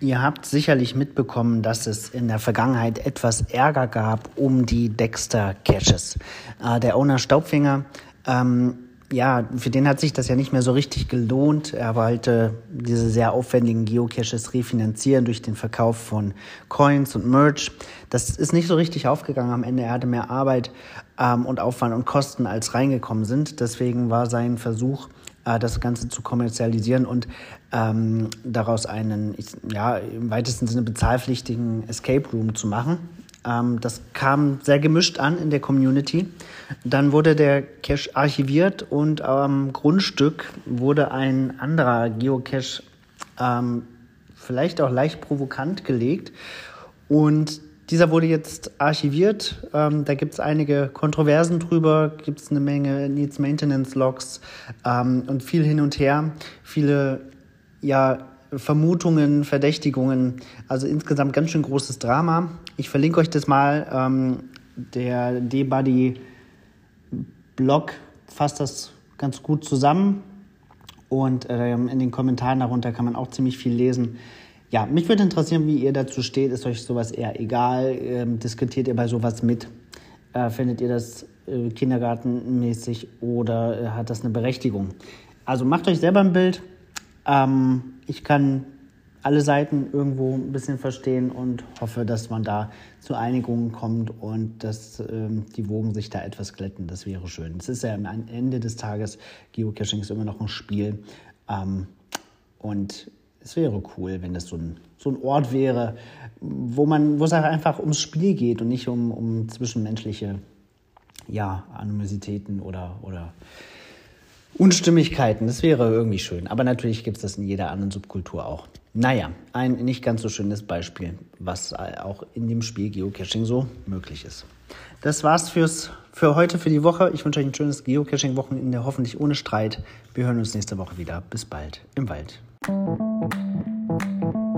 Ihr habt sicherlich mitbekommen, dass es in der Vergangenheit etwas Ärger gab um die Dexter Caches. Äh, der Owner Staubfinger ähm, ja, für den hat sich das ja nicht mehr so richtig gelohnt. Er wollte diese sehr aufwendigen Geocaches refinanzieren durch den Verkauf von Coins und Merch. Das ist nicht so richtig aufgegangen am Ende. Er hatte mehr Arbeit ähm, und Aufwand und Kosten als reingekommen sind. Deswegen war sein Versuch, das Ganze zu kommerzialisieren und ähm, daraus einen, ja, im weitesten Sinne bezahlpflichtigen Escape Room zu machen. Ähm, das kam sehr gemischt an in der Community. Dann wurde der Cache archiviert und am Grundstück wurde ein anderer Geocache ähm, vielleicht auch leicht provokant gelegt. Und dieser wurde jetzt archiviert. Ähm, da gibt es einige Kontroversen drüber, gibt es eine Menge Needs Maintenance Logs ähm, und viel hin und her. Viele ja, Vermutungen, Verdächtigungen. Also insgesamt ganz schön großes Drama. Ich verlinke euch das mal. Ähm, der D-Buddy-Blog fasst das ganz gut zusammen. Und ähm, in den Kommentaren darunter kann man auch ziemlich viel lesen. Ja, mich würde interessieren, wie ihr dazu steht. Ist euch sowas eher egal? Ähm, diskutiert ihr bei sowas mit? Äh, findet ihr das äh, kindergartenmäßig oder äh, hat das eine Berechtigung? Also macht euch selber ein Bild. Ähm, ich kann alle Seiten irgendwo ein bisschen verstehen und hoffe, dass man da zu Einigungen kommt und dass ähm, die Wogen sich da etwas glätten. Das wäre schön. Es ist ja am Ende des Tages, Geocaching ist immer noch ein Spiel. Ähm, und es wäre cool, wenn das so ein, so ein Ort wäre, wo man, wo es einfach ums Spiel geht und nicht um, um zwischenmenschliche ja, Animositäten oder, oder Unstimmigkeiten. Das wäre irgendwie schön. Aber natürlich gibt es das in jeder anderen Subkultur auch. Naja, ein nicht ganz so schönes Beispiel, was auch in dem Spiel Geocaching so möglich ist. Das war's fürs, für heute, für die Woche. Ich wünsche euch ein schönes Geocaching-Wochenende, hoffentlich ohne Streit. Wir hören uns nächste Woche wieder. Bis bald im Wald. うん。